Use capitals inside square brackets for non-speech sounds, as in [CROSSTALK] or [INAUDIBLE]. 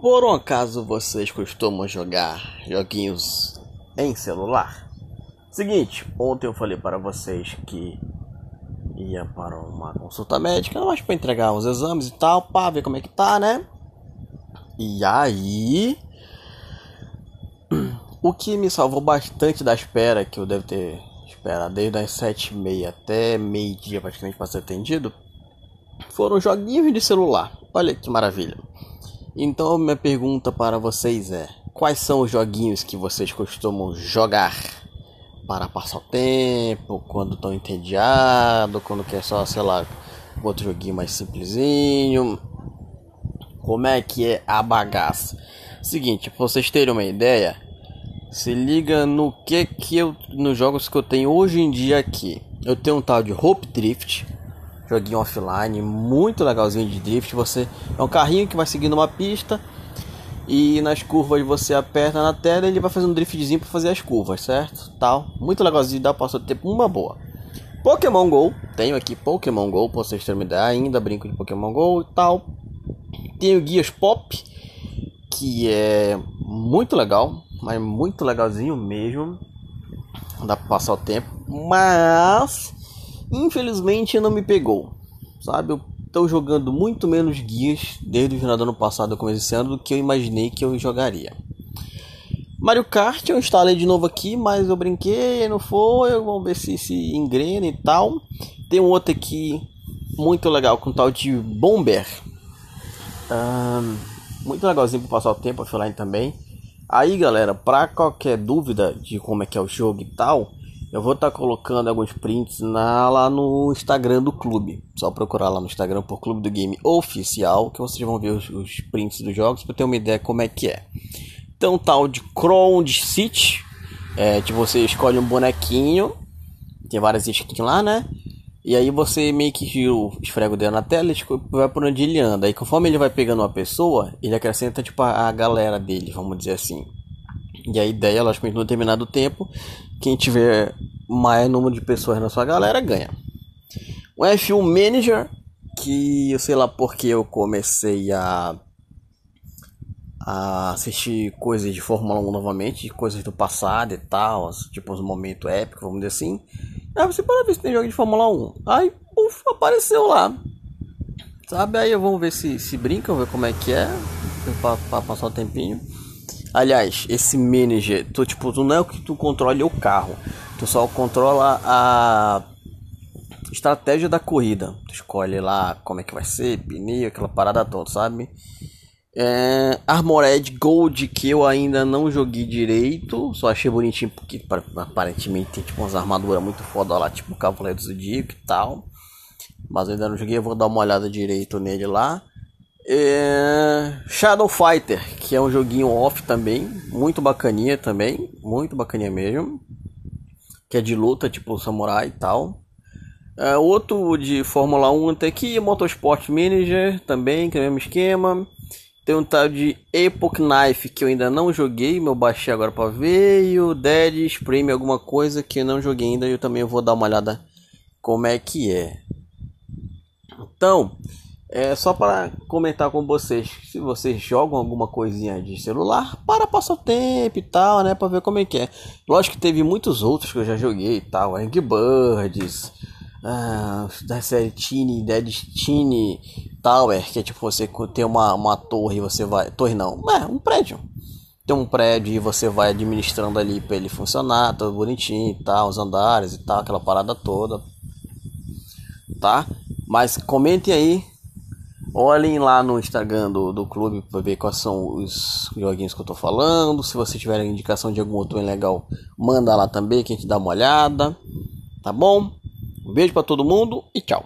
Por um acaso vocês costumam jogar joguinhos em celular? Seguinte, ontem eu falei para vocês que ia para uma consulta médica, mas para entregar os exames e tal, para ver como é que tá, né? E aí, [CLEARS THROAT] o que me salvou bastante da espera, que eu devo ter esperado desde as sete e meia até meio dia praticamente para ser atendido, foram joguinhos de celular. Olha que maravilha. Então, minha pergunta para vocês é: quais são os joguinhos que vocês costumam jogar para passar o tempo, quando estão entediados, quando quer só, sei lá, outro joguinho mais simplesinho? Como é que é a bagaça? Seguinte, para vocês terem uma ideia, se liga no que que eu nos jogos que eu tenho hoje em dia aqui. Eu tenho um tal de Hope Drift, joguinho offline, muito legalzinho de drift. Você é um carrinho que vai seguindo uma pista e nas curvas você aperta na tela e ele vai fazer um driftzinho para fazer as curvas, certo? Tal, muito legalzinho, dá para tempo uma boa. Pokémon Go, tenho aqui Pokémon Go, pra vocês terem ideia, ainda brinco de Pokémon Go e tal. Tenho Guias Pop, que é muito legal, mas muito legalzinho mesmo. Dá pra passar o tempo, mas infelizmente não me pegou. Sabe, eu tô jogando muito menos guias desde o final do ano passado, começo desse ano, do que eu imaginei que eu jogaria. Mario Kart eu instalei de novo aqui, mas eu brinquei, não foi, vamos ver se se engrena e tal. Tem um outro aqui muito legal com tal de Bomber. Um, muito legalzinho para passar o tempo offline também. Aí galera, para qualquer dúvida de como é que é o jogo e tal, eu vou estar tá colocando alguns prints na, lá no Instagram do clube. Só procurar lá no Instagram por Clube do Game Oficial, que vocês vão ver os, os prints dos jogos para ter uma ideia como é que é. Então, tal de Crown City, é, que você escolhe um bonequinho, tem várias skins lá, né? E aí você meio que esfrega o dedo na tela e vai por onde ele anda. E conforme ele vai pegando uma pessoa, ele acrescenta tipo a, a galera dele, vamos dizer assim. E a ideia, logicamente, no determinado tempo, quem tiver maior número de pessoas na sua galera ganha. O F1 Manager, que eu sei lá porque eu comecei a, a assistir coisas de Fórmula 1 novamente, coisas do passado e tal, tipo uns momentos épicos, vamos dizer assim. Aí você pode ver se tem jogo de Fórmula 1. Aí, uf, apareceu lá. Sabe? Aí vamos ver se, se brinca, ver como é que é, para passar o tempinho. Aliás, esse manager, tu, tipo, tu não é o que tu controla o carro, tu só controla a estratégia da corrida. Tu escolhe lá como é que vai ser, pneu, aquela parada toda, sabe? É, Armored Gold que eu ainda não joguei direito, só achei bonitinho porque aparentemente tem tipo umas armaduras muito foda lá, tipo o Cavaleiro do Zodíaco e tal. Mas eu ainda não joguei, eu vou dar uma olhada direito nele lá. É... Shadow Fighter, que é um joguinho off também, muito bacaninha também, muito bacaninha mesmo. Que é de luta, tipo samurai e tal. É, outro de Fórmula 1 até aqui, Motorsport Manager também, que é o mesmo esquema. Tem um tal de Epoch Knife que eu ainda não joguei, meu baixei agora para ver. E o Dead Spring alguma coisa que eu não joguei ainda, eu também vou dar uma olhada como é que é. Então, é só para comentar com vocês, se vocês jogam alguma coisinha de celular, para passar o tempo e tal, né, para ver como é que é. Lógico que teve muitos outros que eu já joguei e tal, Angry Birds, ah, da série Tiny, Dead Tiny Tower, que é tipo você tem uma, uma torre e você vai, torre não, é um prédio. Tem um prédio e você vai administrando ali para ele funcionar, tudo bonitinho e tal, os andares e tal, aquela parada toda. Tá? Mas comentem aí Olhem lá no Instagram do, do clube para ver quais são os joguinhos que eu tô falando. Se você tiver indicação de algum outro legal, manda lá também que a gente dá uma olhada. Tá bom? Um beijo para todo mundo e tchau.